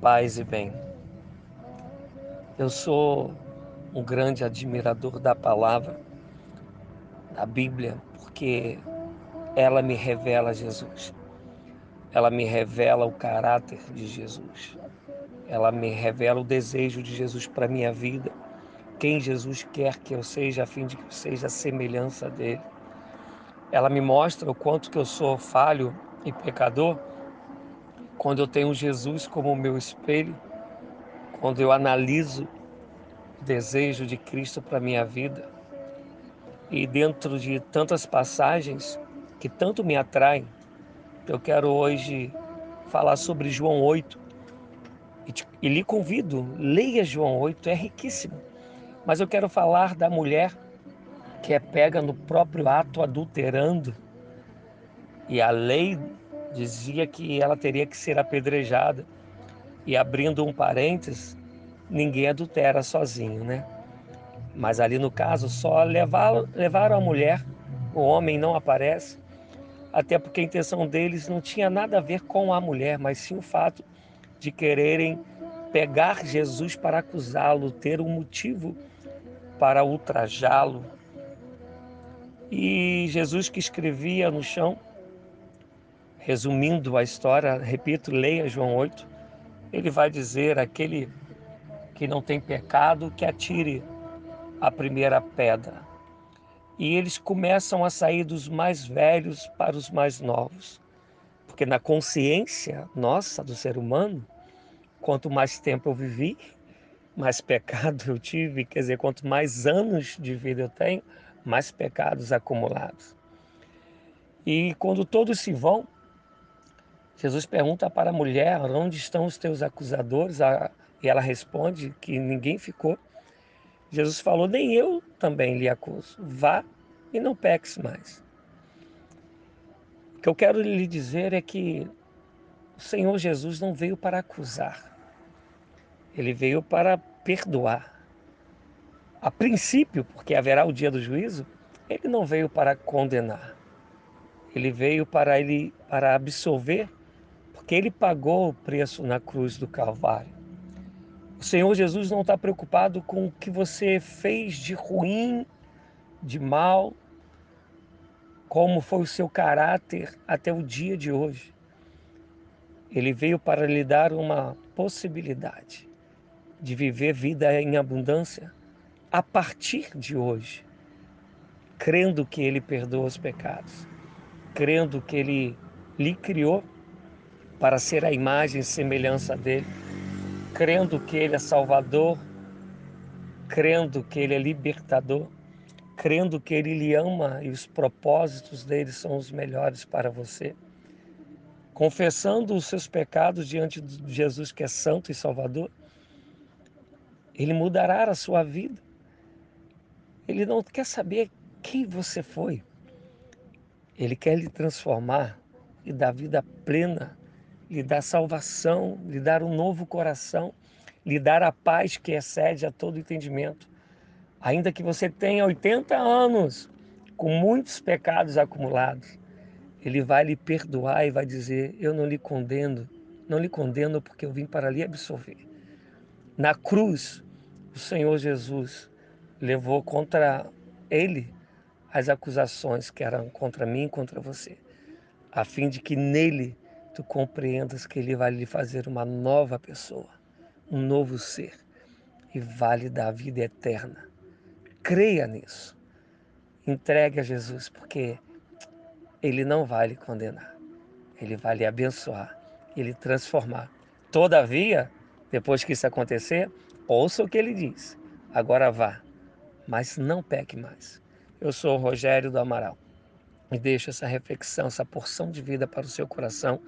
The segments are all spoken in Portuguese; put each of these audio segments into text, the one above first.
paz e bem. Eu sou um grande admirador da palavra, da Bíblia, porque ela me revela Jesus. Ela me revela o caráter de Jesus. Ela me revela o desejo de Jesus para minha vida. Quem Jesus quer que eu seja, a fim de que eu seja a semelhança dele. Ela me mostra o quanto que eu sou falho e pecador quando eu tenho Jesus como meu espelho, quando eu analiso o desejo de Cristo para minha vida e dentro de tantas passagens que tanto me atraem, eu quero hoje falar sobre João 8 e, te, e lhe convido, leia João 8, é riquíssimo. Mas eu quero falar da mulher que é pega no próprio ato adulterando e a lei dizia que ela teria que ser apedrejada. E abrindo um parênteses, ninguém adultera sozinho, né? Mas ali no caso, só levaram, levaram a mulher, o homem não aparece, até porque a intenção deles não tinha nada a ver com a mulher, mas sim o fato de quererem pegar Jesus para acusá-lo, ter um motivo para ultrajá-lo. E Jesus que escrevia no chão, Resumindo a história, repito, leia João 8. Ele vai dizer: aquele que não tem pecado, que atire a primeira pedra. E eles começam a sair dos mais velhos para os mais novos. Porque na consciência nossa do ser humano, quanto mais tempo eu vivi, mais pecado eu tive, quer dizer, quanto mais anos de vida eu tenho, mais pecados acumulados. E quando todos se vão, Jesus pergunta para a mulher: onde estão os teus acusadores? E ela responde que ninguém ficou. Jesus falou: nem eu também lhe acuso. Vá e não peques mais. O que eu quero lhe dizer é que o Senhor Jesus não veio para acusar, ele veio para perdoar. A princípio, porque haverá o dia do juízo, ele não veio para condenar. Ele veio para ele para absolver porque ele pagou o preço na cruz do Calvário. O Senhor Jesus não está preocupado com o que você fez de ruim, de mal, como foi o seu caráter até o dia de hoje. Ele veio para lhe dar uma possibilidade de viver vida em abundância a partir de hoje, crendo que Ele perdoa os pecados, crendo que Ele lhe criou para ser a imagem e semelhança dele, crendo que ele é Salvador, crendo que ele é libertador, crendo que ele lhe ama e os propósitos dele são os melhores para você. Confessando os seus pecados diante de Jesus, que é Santo e Salvador, ele mudará a sua vida. Ele não quer saber quem você foi. Ele quer lhe transformar e dar vida plena lhe dar salvação, lhe dar um novo coração, lhe dar a paz que excede a todo entendimento. Ainda que você tenha 80 anos com muitos pecados acumulados, ele vai lhe perdoar e vai dizer: Eu não lhe condeno, não lhe condeno porque eu vim para lhe absolver. Na cruz, o Senhor Jesus levou contra ele as acusações que eram contra mim e contra você, a fim de que nele tu compreendas que Ele vai lhe fazer uma nova pessoa, um novo ser e vai lhe dar a vida eterna. Creia nisso. Entregue a Jesus, porque Ele não vai lhe condenar. Ele vai lhe abençoar e lhe transformar. Todavia, depois que isso acontecer, ouça o que ele diz. Agora vá, mas não peque mais. Eu sou o Rogério do Amaral e deixo essa reflexão, essa porção de vida para o seu coração.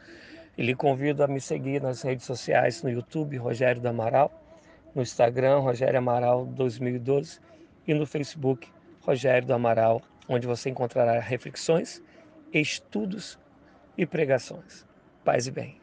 E lhe convido a me seguir nas redes sociais, no YouTube, Rogério do Amaral, no Instagram, Rogério Amaral 2012 e no Facebook, Rogério do Amaral, onde você encontrará reflexões, estudos e pregações. Paz e bem.